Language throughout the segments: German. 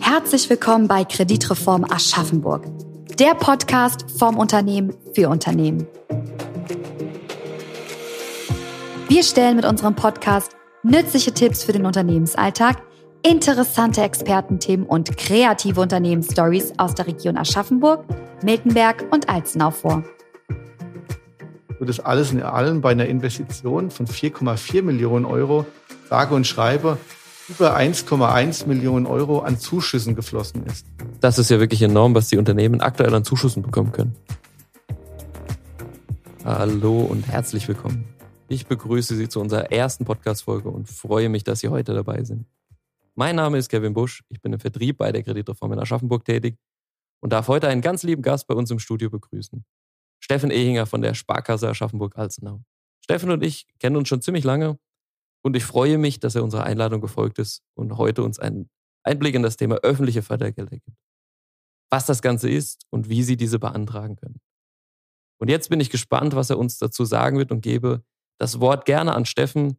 Herzlich willkommen bei Kreditreform Aschaffenburg, der Podcast vom Unternehmen für Unternehmen. Wir stellen mit unserem Podcast nützliche Tipps für den Unternehmensalltag, interessante Expertenthemen und kreative Unternehmensstories aus der Region Aschaffenburg, Miltenberg und Alzenau vor. Und das alles in allem bei einer Investition von 4,4 Millionen Euro, sage und schreibe, über 1,1 Millionen Euro an Zuschüssen geflossen ist. Das ist ja wirklich enorm, was die Unternehmen aktuell an Zuschüssen bekommen können. Hallo und herzlich willkommen. Ich begrüße Sie zu unserer ersten Podcast-Folge und freue mich, dass Sie heute dabei sind. Mein Name ist Kevin Busch, ich bin im Vertrieb bei der Kreditreform in Aschaffenburg tätig und darf heute einen ganz lieben Gast bei uns im Studio begrüßen. Steffen Ehinger von der Sparkasse Aschaffenburg-Alzenau. Steffen und ich kennen uns schon ziemlich lange und ich freue mich, dass er unserer Einladung gefolgt ist und heute uns einen Einblick in das Thema öffentliche Fördergelder gibt. Was das Ganze ist und wie Sie diese beantragen können. Und jetzt bin ich gespannt, was er uns dazu sagen wird und gebe das Wort gerne an Steffen,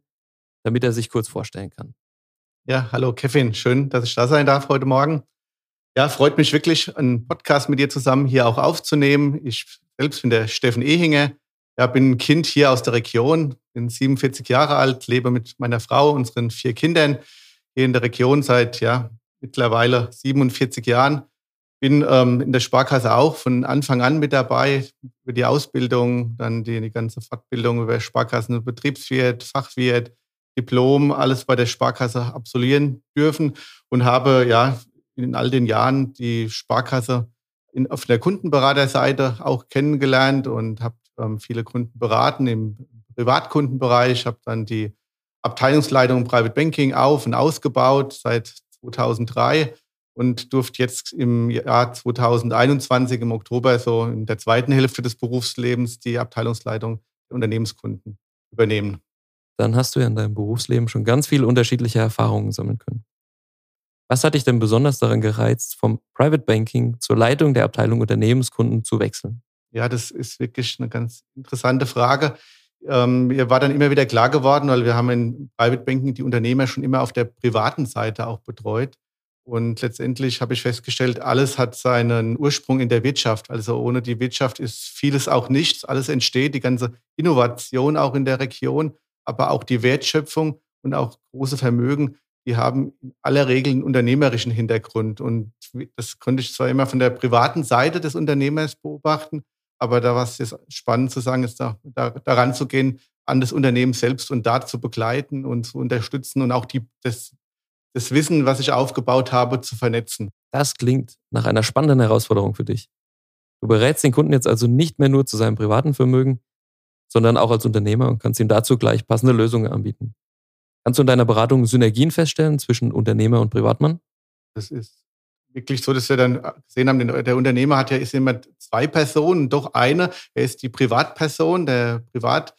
damit er sich kurz vorstellen kann. Ja, hallo Kevin, schön, dass ich da sein darf heute Morgen. Ja, freut mich wirklich, einen Podcast mit dir zusammen hier auch aufzunehmen. Ich selbst bin der Steffen Ehinger, ja, bin ein Kind hier aus der Region, bin 47 Jahre alt, lebe mit meiner Frau, unseren vier Kindern hier in der Region seit ja, mittlerweile 47 Jahren. Bin ähm, in der Sparkasse auch von Anfang an mit dabei, über die Ausbildung, dann die, die ganze Fortbildung über Sparkassen, Betriebswirt, Fachwirt, Diplom, alles bei der Sparkasse absolvieren dürfen und habe ja in all den Jahren die Sparkasse in, auf der Kundenberaterseite auch kennengelernt und habe ähm, viele Kunden beraten im Privatkundenbereich, habe dann die Abteilungsleitung Private Banking auf und ausgebaut seit 2003 und durfte jetzt im Jahr 2021 im Oktober so in der zweiten Hälfte des Berufslebens die Abteilungsleitung der Unternehmenskunden übernehmen. Dann hast du ja in deinem Berufsleben schon ganz viele unterschiedliche Erfahrungen sammeln können. Was hat dich denn besonders daran gereizt, vom Private Banking zur Leitung der Abteilung Unternehmenskunden zu wechseln? Ja, das ist wirklich eine ganz interessante Frage. Ähm, mir war dann immer wieder klar geworden, weil wir haben in Private Banking die Unternehmer schon immer auf der privaten Seite auch betreut. Und letztendlich habe ich festgestellt, alles hat seinen Ursprung in der Wirtschaft. Also ohne die Wirtschaft ist vieles auch nichts. Alles entsteht, die ganze Innovation auch in der Region, aber auch die Wertschöpfung und auch große Vermögen, die haben in aller Regel einen unternehmerischen Hintergrund. Und das konnte ich zwar immer von der privaten Seite des Unternehmers beobachten, aber da war es spannend zu sagen, ist da, da, daran zu gehen, an das Unternehmen selbst und da zu begleiten und zu unterstützen und auch die, das, das Wissen, was ich aufgebaut habe, zu vernetzen. Das klingt nach einer spannenden Herausforderung für dich. Du berätst den Kunden jetzt also nicht mehr nur zu seinem privaten Vermögen, sondern auch als Unternehmer und kannst ihm dazu gleich passende Lösungen anbieten. Kannst du in deiner Beratung Synergien feststellen zwischen Unternehmer und Privatmann? Das ist wirklich so, dass wir dann gesehen haben, der Unternehmer hat ja ist immer zwei Personen, doch eine, er ist die Privatperson, der Privat,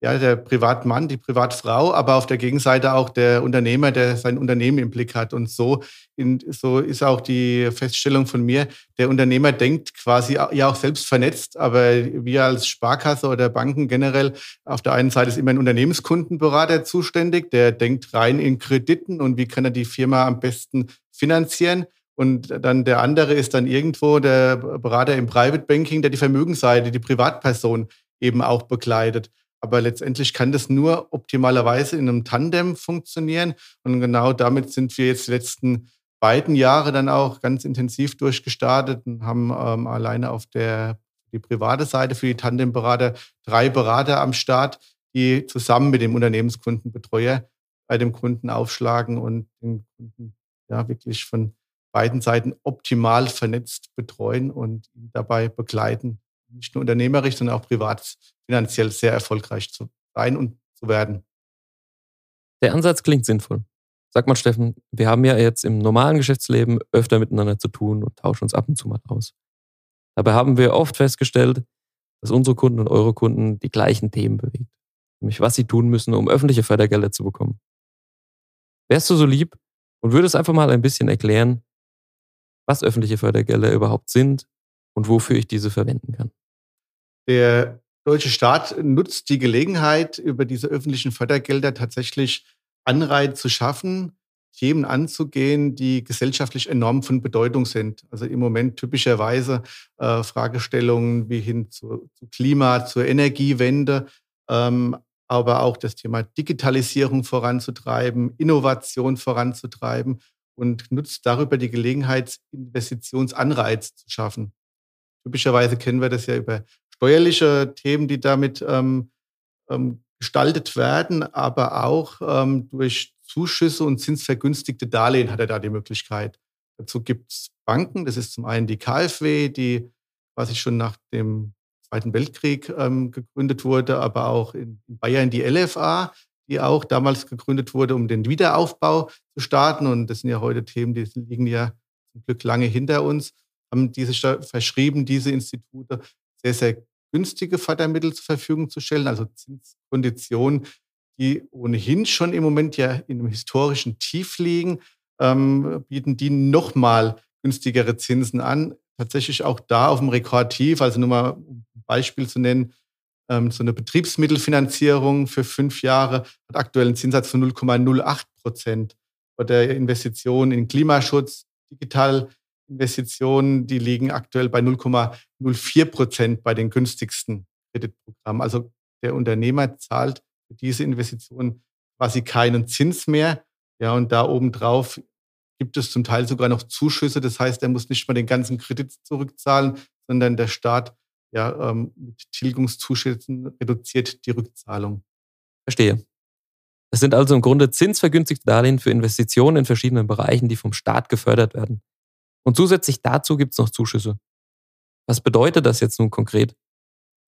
ja, der Privatmann, die Privatfrau, aber auf der Gegenseite auch der Unternehmer, der sein Unternehmen im Blick hat. Und so, in, so ist auch die Feststellung von mir, der Unternehmer denkt quasi ja auch selbst vernetzt, aber wir als Sparkasse oder Banken generell, auf der einen Seite ist immer ein Unternehmenskundenberater zuständig, der denkt rein in Krediten und wie kann er die Firma am besten finanzieren. Und dann der andere ist dann irgendwo der Berater im Private Banking, der die Vermögensseite, die Privatperson eben auch begleitet. Aber letztendlich kann das nur optimalerweise in einem Tandem funktionieren. Und genau damit sind wir jetzt die letzten beiden Jahre dann auch ganz intensiv durchgestartet und haben ähm, alleine auf der die private Seite für die Tandemberater drei Berater am Start, die zusammen mit dem Unternehmenskundenbetreuer bei dem Kunden aufschlagen und den Kunden ja wirklich von beiden Seiten optimal vernetzt betreuen und dabei begleiten, nicht nur unternehmerisch, sondern auch privat finanziell sehr erfolgreich zu sein und zu werden. Der Ansatz klingt sinnvoll. Sag mal, Steffen, wir haben ja jetzt im normalen Geschäftsleben öfter miteinander zu tun und tauschen uns ab und zu mal aus. Dabei haben wir oft festgestellt, dass unsere Kunden und eure Kunden die gleichen Themen bewegt. Nämlich was sie tun müssen, um öffentliche Fördergelder zu bekommen. Wärst du so lieb und würdest einfach mal ein bisschen erklären, was öffentliche Fördergelder überhaupt sind und wofür ich diese verwenden kann. Der deutsche Staat nutzt die Gelegenheit, über diese öffentlichen Fördergelder tatsächlich Anreize zu schaffen, Themen anzugehen, die gesellschaftlich enorm von Bedeutung sind. Also im Moment typischerweise äh, Fragestellungen wie hin zu, zu Klima, zur Energiewende, ähm, aber auch das Thema Digitalisierung voranzutreiben, Innovation voranzutreiben und nutzt darüber die Gelegenheit, Investitionsanreiz zu schaffen. Typischerweise kennen wir das ja über steuerliche Themen, die damit ähm, ähm, gestaltet werden, aber auch ähm, durch Zuschüsse und zinsvergünstigte Darlehen hat er da die Möglichkeit. Dazu gibt es Banken, das ist zum einen die KfW, die quasi schon nach dem Zweiten Weltkrieg ähm, gegründet wurde, aber auch in Bayern die LFA, die auch damals gegründet wurde, um den Wiederaufbau zu starten. Und das sind ja heute Themen, die liegen ja zum Glück lange hinter uns, haben diese verschrieben, diese Institute sehr, sehr günstige Fördermittel zur Verfügung zu stellen, also Zinskonditionen, die ohnehin schon im Moment ja in einem historischen Tief liegen, ähm, bieten die nochmal günstigere Zinsen an. Tatsächlich auch da auf dem Rekordtief, also nur mal um ein Beispiel zu nennen, ähm, so eine Betriebsmittelfinanzierung für fünf Jahre hat aktuell einen Zinssatz von 0,08 Prozent. Oder Investitionen in Klimaschutz, Digitalinvestitionen, die liegen aktuell bei 0,04 Prozent bei den günstigsten Kreditprogrammen. Also der Unternehmer zahlt für diese Investitionen quasi keinen Zins mehr. Ja, und da obendrauf gibt es zum Teil sogar noch Zuschüsse. Das heißt, er muss nicht mal den ganzen Kredit zurückzahlen, sondern der Staat ja, ähm, mit Tilgungszuschüssen reduziert die Rückzahlung. Verstehe. Es sind also im Grunde zinsvergünstigte Darlehen für Investitionen in verschiedenen Bereichen, die vom Staat gefördert werden. Und zusätzlich dazu gibt es noch Zuschüsse. Was bedeutet das jetzt nun konkret?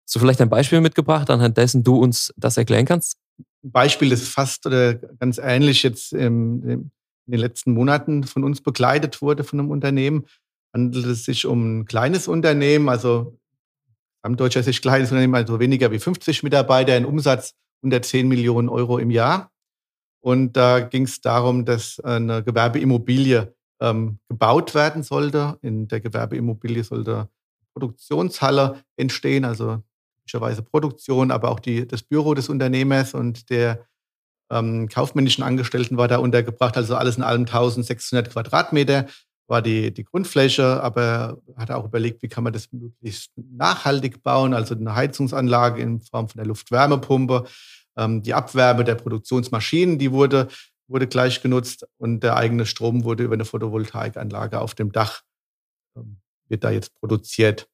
Hast du vielleicht ein Beispiel mitgebracht, anhand dessen du uns das erklären kannst? Ein Beispiel, das fast oder ganz ähnlich jetzt in den letzten Monaten von uns begleitet wurde von einem Unternehmen. Handelt es sich um ein kleines Unternehmen, also am deutscher Sicht kleines Unternehmen, also weniger wie 50 Mitarbeiter, ein Umsatz unter 10 Millionen Euro im Jahr. Und da ging es darum, dass eine Gewerbeimmobilie ähm, gebaut werden sollte. In der Gewerbeimmobilie sollte Produktionshalle entstehen, also typischerweise Produktion, aber auch die, das Büro des Unternehmers und der ähm, kaufmännischen Angestellten war da untergebracht. Also alles in allem 1600 Quadratmeter war die, die Grundfläche, aber hat auch überlegt, wie kann man das möglichst nachhaltig bauen, also eine Heizungsanlage in Form von der Luftwärmepumpe, ähm, die Abwärme der Produktionsmaschinen, die wurde, wurde gleich genutzt und der eigene Strom wurde über eine Photovoltaikanlage auf dem Dach, ähm, wird da jetzt produziert.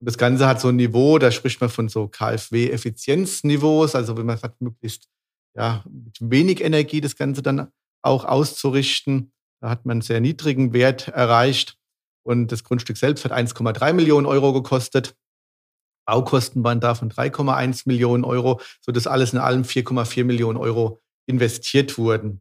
Und das Ganze hat so ein Niveau, da spricht man von so KfW-Effizienzniveaus, also wenn man sagt, möglichst ja, mit wenig Energie das Ganze dann auch auszurichten. Da hat man einen sehr niedrigen Wert erreicht und das Grundstück selbst hat 1,3 Millionen Euro gekostet. Baukosten waren da von 3,1 Millionen Euro, sodass alles in allem 4,4 Millionen Euro investiert wurden.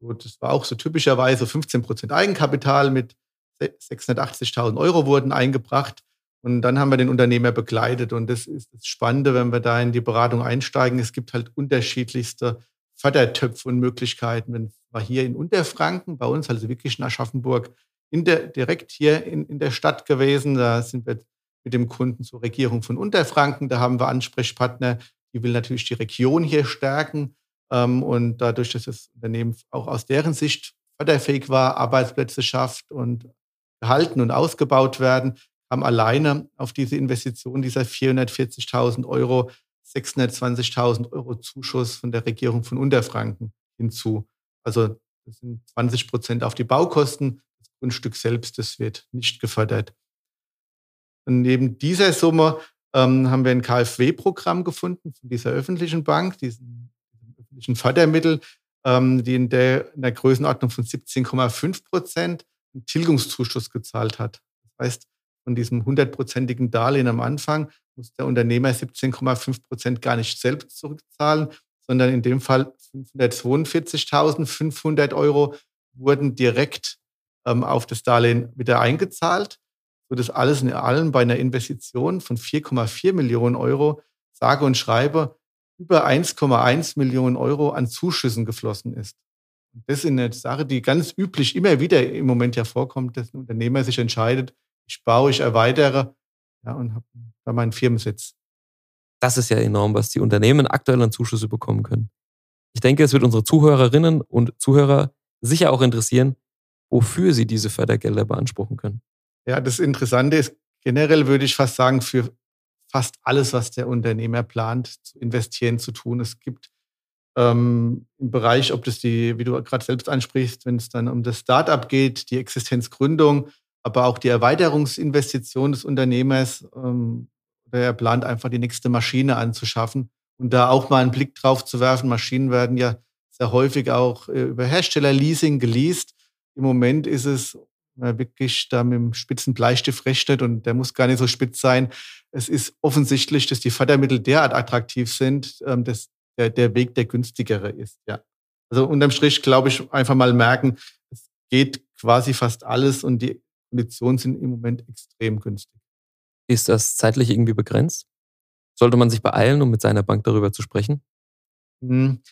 Und das war auch so typischerweise 15 Prozent Eigenkapital mit 680.000 Euro wurden eingebracht. Und dann haben wir den Unternehmer begleitet. Und das ist das Spannende, wenn wir da in die Beratung einsteigen. Es gibt halt unterschiedlichste Fördertöpfe und Möglichkeiten. Wenn wir hier in Unterfranken, bei uns, also wirklich in Aschaffenburg, in der, direkt hier in, in der Stadt gewesen. Da sind wir mit dem Kunden zur Regierung von Unterfranken. Da haben wir Ansprechpartner, die will natürlich die Region hier stärken. Ähm, und dadurch, dass das Unternehmen auch aus deren Sicht förderfähig war, Arbeitsplätze schafft und gehalten und ausgebaut werden, haben alleine auf diese Investition dieser 440.000 Euro 620.000 Euro Zuschuss von der Regierung von Unterfranken hinzu. Also das sind 20 Prozent auf die Baukosten. Das Grundstück selbst, das wird nicht gefördert. Und neben dieser Summe ähm, haben wir ein KfW-Programm gefunden von dieser öffentlichen Bank, diesen öffentlichen Fördermittel, ähm, die in der, in der Größenordnung von 17,5 Prozent einen Tilgungszuschuss gezahlt hat. Das heißt, von diesem hundertprozentigen Darlehen am Anfang muss der Unternehmer 17,5 Prozent gar nicht selbst zurückzahlen, sondern in dem Fall 542.500 Euro wurden direkt ähm, auf das Darlehen wieder eingezahlt, sodass alles in allem bei einer Investition von 4,4 Millionen Euro sage und schreibe über 1,1 Millionen Euro an Zuschüssen geflossen ist. das ist eine Sache, die ganz üblich immer wieder im Moment ja vorkommt, dass ein Unternehmer sich entscheidet, ich baue, ich erweitere ja, und habe da meinen Firmensitz. Das ist ja enorm, was die Unternehmen aktuell an Zuschüsse bekommen können. Ich denke, es wird unsere Zuhörerinnen und Zuhörer sicher auch interessieren, wofür sie diese Fördergelder beanspruchen können. Ja, das Interessante ist, generell würde ich fast sagen, für fast alles, was der Unternehmer plant, zu investieren, zu tun. Es gibt ähm, im Bereich, ob das die, wie du gerade selbst ansprichst, wenn es dann um das Startup geht, die Existenzgründung, aber auch die Erweiterungsinvestition des Unternehmers, ähm, er plant einfach die nächste Maschine anzuschaffen und da auch mal einen Blick drauf zu werfen. Maschinen werden ja sehr häufig auch äh, über Herstellerleasing geleast. Im Moment ist es wirklich da mit dem spitzen Bleistift rechnet und der muss gar nicht so spitz sein. Es ist offensichtlich, dass die Fördermittel derart attraktiv sind, ähm, dass der, der Weg der günstigere ist. Ja. Also unterm Strich glaube ich einfach mal merken, es geht quasi fast alles und die Konditionen sind im Moment extrem günstig. Ist das zeitlich irgendwie begrenzt? Sollte man sich beeilen, um mit seiner Bank darüber zu sprechen? Hm.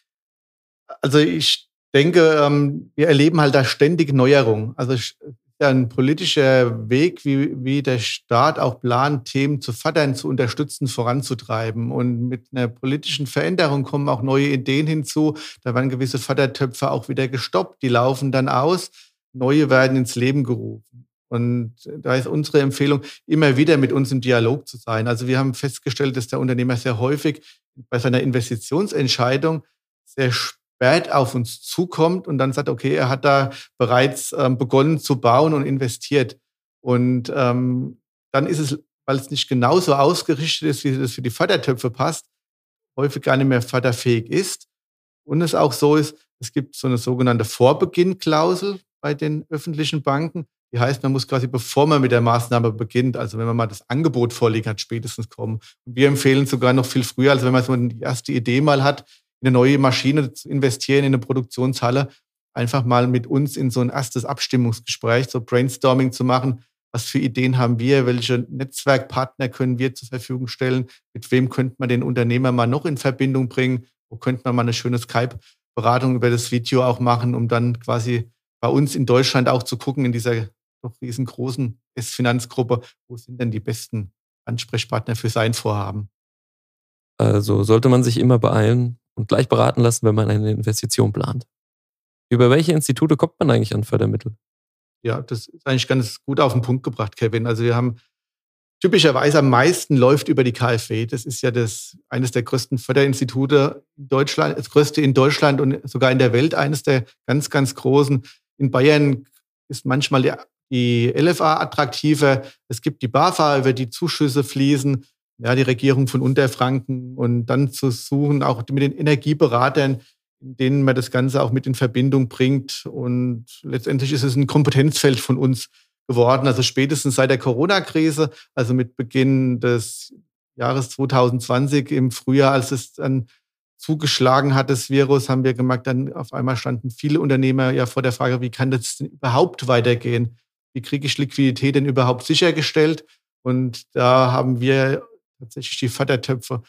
Also ich denke, ähm, wir erleben halt da ständig Neuerungen. Also ein politischer Weg, wie, wie der Staat auch plant, Themen zu fördern, zu unterstützen, voranzutreiben. Und mit einer politischen Veränderung kommen auch neue Ideen hinzu. Da werden gewisse Fördertöpfe auch wieder gestoppt. Die laufen dann aus. Neue werden ins Leben gerufen. Und da ist unsere Empfehlung, immer wieder mit uns im Dialog zu sein. Also wir haben festgestellt, dass der Unternehmer sehr häufig bei seiner Investitionsentscheidung sehr spät auf uns zukommt und dann sagt, okay, er hat da bereits ähm, begonnen zu bauen und investiert. Und ähm, dann ist es, weil es nicht genauso ausgerichtet ist, wie es für die Fördertöpfe passt, häufig gar nicht mehr förderfähig ist. Und es auch so ist, es gibt so eine sogenannte Vorbeginn-Klausel bei den öffentlichen Banken. Die heißt, man muss quasi, bevor man mit der Maßnahme beginnt, also wenn man mal das Angebot vorliegen hat, spätestens kommen. Wir empfehlen sogar noch viel früher, also wenn man so die erste Idee mal hat, eine neue Maschine zu investieren, in eine Produktionshalle, einfach mal mit uns in so ein erstes Abstimmungsgespräch, so Brainstorming zu machen. Was für Ideen haben wir? Welche Netzwerkpartner können wir zur Verfügung stellen? Mit wem könnte man den Unternehmer mal noch in Verbindung bringen? Wo könnte man mal eine schöne Skype-Beratung über das Video auch machen, um dann quasi bei uns in Deutschland auch zu gucken, in dieser doch riesengroßen S-Finanzgruppe, wo sind denn die besten Ansprechpartner für sein Vorhaben? Also sollte man sich immer beeilen, und gleich beraten lassen, wenn man eine Investition plant. Über welche Institute kommt man eigentlich an Fördermittel? Ja, das ist eigentlich ganz gut auf den Punkt gebracht, Kevin. Also wir haben typischerweise am meisten läuft über die KfW. Das ist ja das, eines der größten Förderinstitute in Deutschland, das größte in Deutschland und sogar in der Welt, eines der ganz, ganz großen. In Bayern ist manchmal die, LFA attraktiver. Es gibt die BAFA, über die Zuschüsse fließen ja, die Regierung von Unterfranken und dann zu suchen, auch mit den Energieberatern, denen man das Ganze auch mit in Verbindung bringt. Und letztendlich ist es ein Kompetenzfeld von uns geworden. Also spätestens seit der Corona-Krise, also mit Beginn des Jahres 2020 im Frühjahr, als es dann zugeschlagen hat, das Virus, haben wir gemerkt, dann auf einmal standen viele Unternehmer ja vor der Frage, wie kann das denn überhaupt weitergehen? Wie kriege ich Liquidität denn überhaupt sichergestellt? Und da haben wir tatsächlich die Fördertöpfe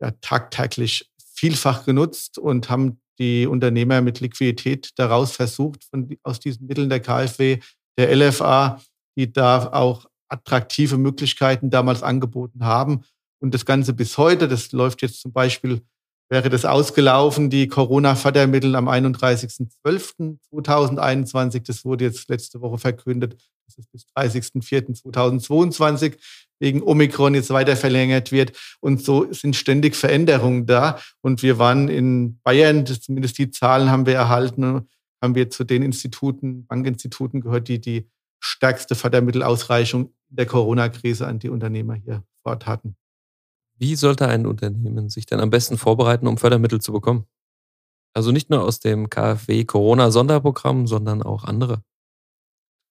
ja tagtäglich vielfach genutzt und haben die Unternehmer mit Liquidität daraus versucht, von, aus diesen Mitteln der KfW, der LFA, die da auch attraktive Möglichkeiten damals angeboten haben. Und das Ganze bis heute, das läuft jetzt zum Beispiel, wäre das ausgelaufen, die Corona-Fördermittel am 31.12.2021. Das wurde jetzt letzte Woche verkündet, dass es bis 30.04.2022 wegen Omikron jetzt weiter verlängert wird. Und so sind ständig Veränderungen da. Und wir waren in Bayern, zumindest die Zahlen haben wir erhalten, haben wir zu den Instituten, Bankinstituten gehört, die die stärkste Fördermittelausreichung der Corona-Krise an die Unternehmer hier fort hatten. Wie sollte ein Unternehmen sich denn am besten vorbereiten, um Fördermittel zu bekommen? Also nicht nur aus dem KfW Corona-Sonderprogramm, sondern auch andere.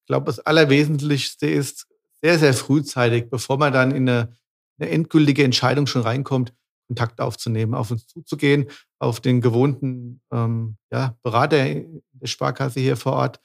Ich glaube, das Allerwesentlichste ist, sehr, sehr frühzeitig, bevor man dann in eine, eine endgültige Entscheidung schon reinkommt, Kontakt aufzunehmen, auf uns zuzugehen, auf den gewohnten ähm, ja, Berater der Sparkasse hier vor Ort.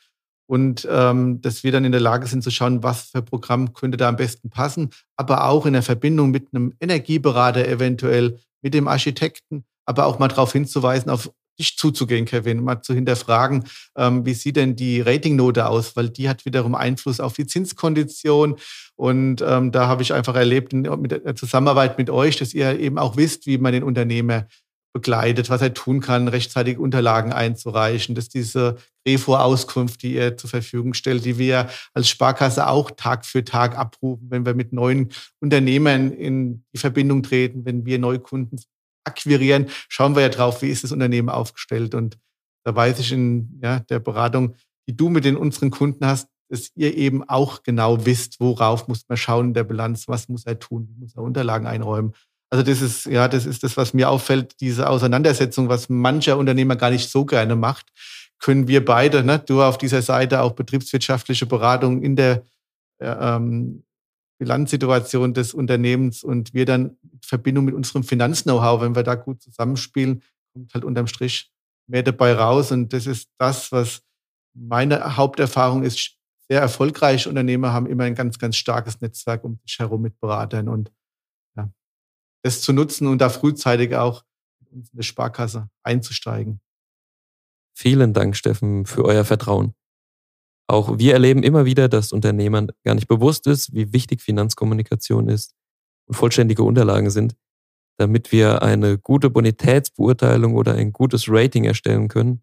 Und ähm, dass wir dann in der Lage sind zu schauen, was für Programm könnte da am besten passen, aber auch in der Verbindung mit einem Energieberater eventuell, mit dem Architekten, aber auch mal darauf hinzuweisen auf dich zuzugehen, Kevin, mal zu hinterfragen, ähm, wie sieht denn die Ratingnote aus, weil die hat wiederum Einfluss auf die Zinskondition. Und ähm, da habe ich einfach erlebt in, mit der Zusammenarbeit mit euch, dass ihr eben auch wisst, wie man den Unternehmer begleitet, was er tun kann, rechtzeitig Unterlagen einzureichen, dass diese Revo-Auskunft, die ihr zur Verfügung stellt, die wir als Sparkasse auch Tag für Tag abrufen, wenn wir mit neuen Unternehmern in die Verbindung treten, wenn wir Neukunden akquirieren, schauen wir ja drauf, wie ist das Unternehmen aufgestellt. Und da weiß ich in ja, der Beratung, die du mit den unseren Kunden hast, dass ihr eben auch genau wisst, worauf muss man schauen in der Bilanz, was muss er tun, wie muss er Unterlagen einräumen. Also das ist, ja, das ist das, was mir auffällt, diese Auseinandersetzung, was mancher Unternehmer gar nicht so gerne macht, können wir beide, ne, du auf dieser Seite auch betriebswirtschaftliche Beratung in der ähm, Bilanzsituation des Unternehmens und wir dann in Verbindung mit unserem Finanz-Know-how, wenn wir da gut zusammenspielen, kommt halt unterm Strich mehr dabei raus. Und das ist das, was meine Haupterfahrung ist. Sehr erfolgreiche Unternehmer haben immer ein ganz, ganz starkes Netzwerk um sich herum mit Beratern und das zu nutzen und da frühzeitig auch in eine Sparkasse einzusteigen. Vielen Dank, Steffen, für euer Vertrauen. Auch wir erleben immer wieder, dass Unternehmern gar nicht bewusst ist, wie wichtig Finanzkommunikation ist und vollständige Unterlagen sind, damit wir eine gute Bonitätsbeurteilung oder ein gutes Rating erstellen können.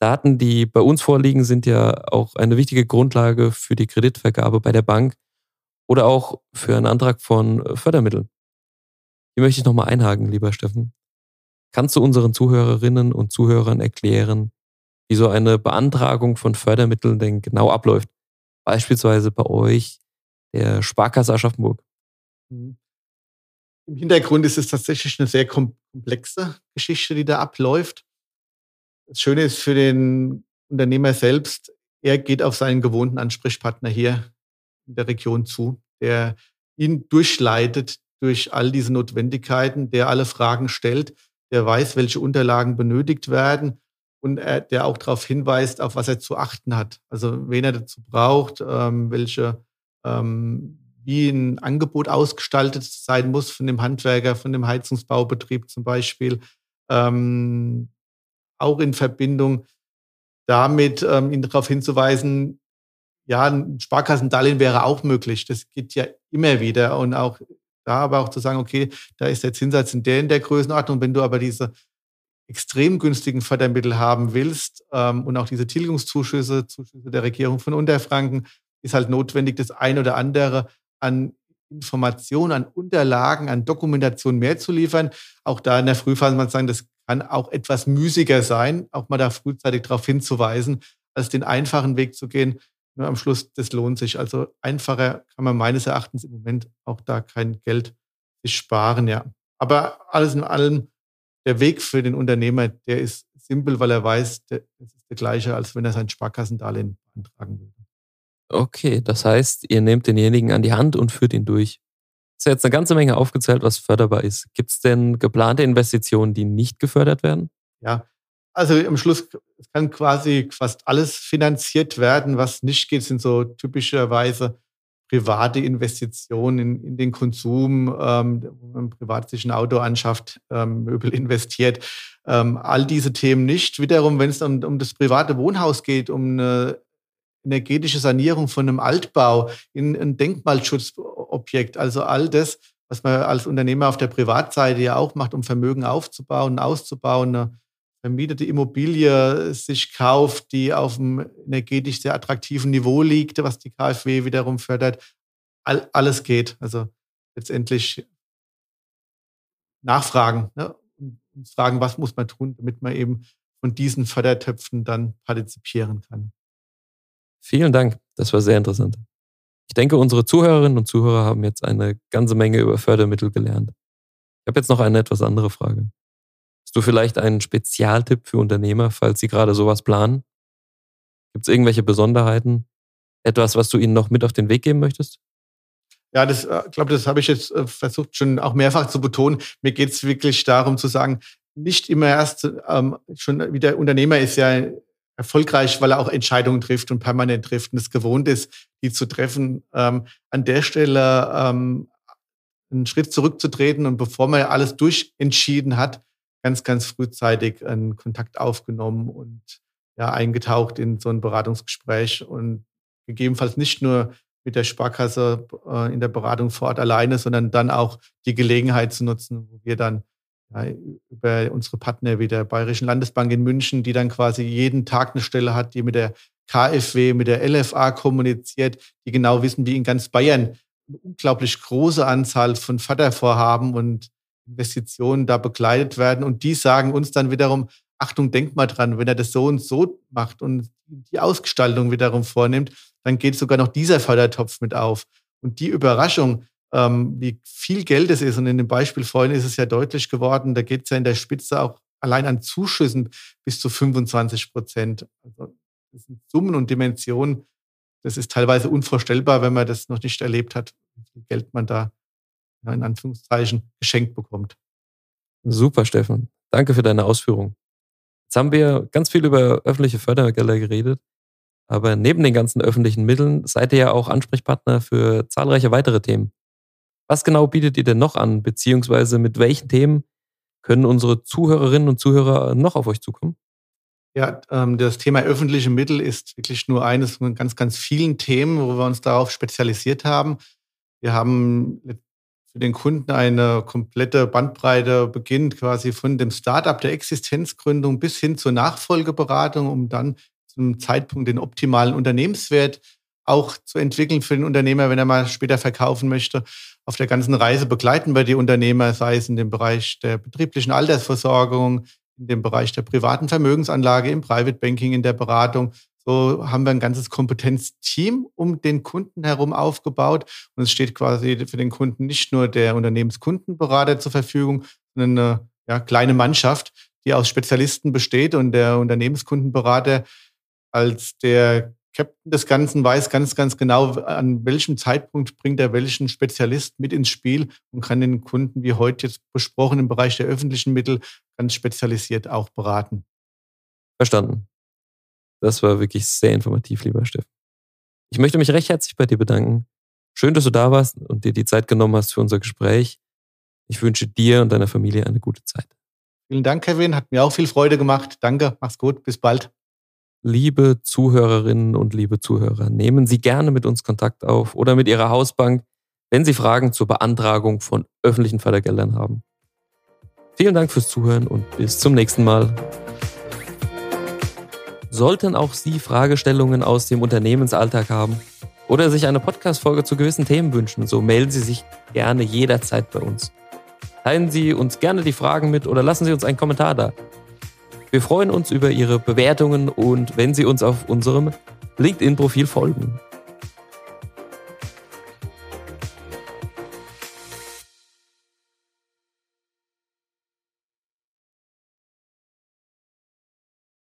Daten, die bei uns vorliegen, sind ja auch eine wichtige Grundlage für die Kreditvergabe bei der Bank oder auch für einen Antrag von Fördermitteln. Hier möchte ich nochmal einhaken, lieber Steffen. Kannst du unseren Zuhörerinnen und Zuhörern erklären, wie so eine Beantragung von Fördermitteln denn genau abläuft? Beispielsweise bei euch, der Sparkasse Aschaffenburg. Mhm. Im Hintergrund ist es tatsächlich eine sehr komplexe Geschichte, die da abläuft. Das Schöne ist für den Unternehmer selbst, er geht auf seinen gewohnten Ansprechpartner hier in der Region zu, der ihn durchleitet durch all diese Notwendigkeiten, der alle Fragen stellt, der weiß, welche Unterlagen benötigt werden und er, der auch darauf hinweist, auf was er zu achten hat. Also wen er dazu braucht, ähm, welche, ähm, wie ein Angebot ausgestaltet sein muss von dem Handwerker, von dem Heizungsbaubetrieb zum Beispiel. Ähm, auch in Verbindung damit, ähm, ihn darauf hinzuweisen, ja, ein Sparkassendarlehen wäre auch möglich. Das geht ja immer wieder und auch da aber auch zu sagen, okay, da ist der Zinssatz in der in der Größenordnung. Wenn du aber diese extrem günstigen Fördermittel haben willst ähm, und auch diese Tilgungszuschüsse, Zuschüsse der Regierung von Unterfranken, ist halt notwendig, das ein oder andere an Informationen, an Unterlagen, an Dokumentation mehr zu liefern. Auch da in der Frühphase man sagen, das kann auch etwas müßiger sein, auch mal da frühzeitig darauf hinzuweisen, als den einfachen Weg zu gehen, nur am Schluss, das lohnt sich. Also einfacher kann man meines Erachtens im Moment auch da kein Geld sich sparen, ja. Aber alles in allem, der Weg für den Unternehmer, der ist simpel, weil er weiß, das ist der gleiche, als wenn er sein Sparkassendarlehen beantragen würde. Okay, das heißt, ihr nehmt denjenigen an die Hand und führt ihn durch. Ist ja jetzt eine ganze Menge aufgezählt, was förderbar ist. Gibt es denn geplante Investitionen, die nicht gefördert werden? Ja, also im Schluss kann quasi fast alles finanziert werden. Was nicht geht, sind so typischerweise private Investitionen in, in den Konsum, ähm, wo man privat sich ein Auto anschafft, ähm, Möbel investiert. Ähm, all diese Themen nicht. Wiederum, wenn es um, um das private Wohnhaus geht, um eine energetische Sanierung von einem Altbau in ein Denkmalschutzobjekt, also all das, was man als Unternehmer auf der Privatseite ja auch macht, um Vermögen aufzubauen, auszubauen, eine vermietete Immobilie sich kauft, die auf einem energetisch sehr attraktiven Niveau liegt, was die KfW wiederum fördert. All, alles geht. Also letztendlich nachfragen ne? und fragen, was muss man tun, damit man eben von diesen Fördertöpfen dann partizipieren kann. Vielen Dank. Das war sehr interessant. Ich denke, unsere Zuhörerinnen und Zuhörer haben jetzt eine ganze Menge über Fördermittel gelernt. Ich habe jetzt noch eine etwas andere Frage. Du vielleicht einen Spezialtipp für Unternehmer, falls sie gerade sowas planen? Gibt es irgendwelche Besonderheiten? Etwas, was du ihnen noch mit auf den Weg geben möchtest? Ja, das, äh, ich glaube, das habe ich jetzt äh, versucht schon auch mehrfach zu betonen. Mir geht es wirklich darum zu sagen, nicht immer erst ähm, schon wie der Unternehmer ist ja erfolgreich, weil er auch Entscheidungen trifft und permanent trifft und es gewohnt ist, die zu treffen. Ähm, an der Stelle ähm, einen Schritt zurückzutreten und bevor man alles durchentschieden hat, ganz, ganz frühzeitig einen Kontakt aufgenommen und ja, eingetaucht in so ein Beratungsgespräch und gegebenenfalls nicht nur mit der Sparkasse äh, in der Beratung vor Ort alleine, sondern dann auch die Gelegenheit zu nutzen, wo wir dann ja, über unsere Partner wie der Bayerischen Landesbank in München, die dann quasi jeden Tag eine Stelle hat, die mit der KfW, mit der LFA kommuniziert, die genau wissen, wie in ganz Bayern eine unglaublich große Anzahl von Fördervorhaben und Investitionen da begleitet werden. Und die sagen uns dann wiederum, Achtung, denk mal dran, wenn er das so und so macht und die Ausgestaltung wiederum vornimmt, dann geht sogar noch dieser Fördertopf mit auf. Und die Überraschung, ähm, wie viel Geld es ist, und in dem Beispiel vorhin ist es ja deutlich geworden, da geht es ja in der Spitze auch allein an Zuschüssen bis zu 25 Prozent. Also das sind Summen und Dimensionen, das ist teilweise unvorstellbar, wenn man das noch nicht erlebt hat, wie viel Geld man da in Anführungszeichen geschenkt bekommt. Super, Steffen. Danke für deine Ausführung. Jetzt haben wir ganz viel über öffentliche Fördergelder geredet, aber neben den ganzen öffentlichen Mitteln seid ihr ja auch Ansprechpartner für zahlreiche weitere Themen. Was genau bietet ihr denn noch an, beziehungsweise mit welchen Themen können unsere Zuhörerinnen und Zuhörer noch auf euch zukommen? Ja, ähm, das Thema öffentliche Mittel ist wirklich nur eines von ganz, ganz vielen Themen, wo wir uns darauf spezialisiert haben. Wir haben für den Kunden eine komplette Bandbreite beginnt, quasi von dem Startup der Existenzgründung bis hin zur Nachfolgeberatung, um dann zum Zeitpunkt den optimalen Unternehmenswert auch zu entwickeln für den Unternehmer, wenn er mal später verkaufen möchte. Auf der ganzen Reise begleiten wir die Unternehmer, sei es in dem Bereich der betrieblichen Altersversorgung, in dem Bereich der privaten Vermögensanlage, im Private Banking, in der Beratung, so haben wir ein ganzes Kompetenzteam um den Kunden herum aufgebaut. Und es steht quasi für den Kunden nicht nur der Unternehmenskundenberater zur Verfügung, sondern eine ja, kleine Mannschaft, die aus Spezialisten besteht. Und der Unternehmenskundenberater als der Captain des Ganzen weiß ganz, ganz genau, an welchem Zeitpunkt bringt er welchen Spezialist mit ins Spiel und kann den Kunden, wie heute jetzt besprochen, im Bereich der öffentlichen Mittel ganz spezialisiert auch beraten. Verstanden. Das war wirklich sehr informativ, lieber Steffen. Ich möchte mich recht herzlich bei dir bedanken. Schön, dass du da warst und dir die Zeit genommen hast für unser Gespräch. Ich wünsche dir und deiner Familie eine gute Zeit. Vielen Dank, Kevin. Hat mir auch viel Freude gemacht. Danke. Mach's gut. Bis bald. Liebe Zuhörerinnen und liebe Zuhörer, nehmen Sie gerne mit uns Kontakt auf oder mit Ihrer Hausbank, wenn Sie Fragen zur Beantragung von öffentlichen Fördergeldern haben. Vielen Dank fürs Zuhören und bis zum nächsten Mal. Sollten auch Sie Fragestellungen aus dem Unternehmensalltag haben oder sich eine Podcast-Folge zu gewissen Themen wünschen, so melden Sie sich gerne jederzeit bei uns. Teilen Sie uns gerne die Fragen mit oder lassen Sie uns einen Kommentar da. Wir freuen uns über Ihre Bewertungen und wenn Sie uns auf unserem LinkedIn-Profil folgen.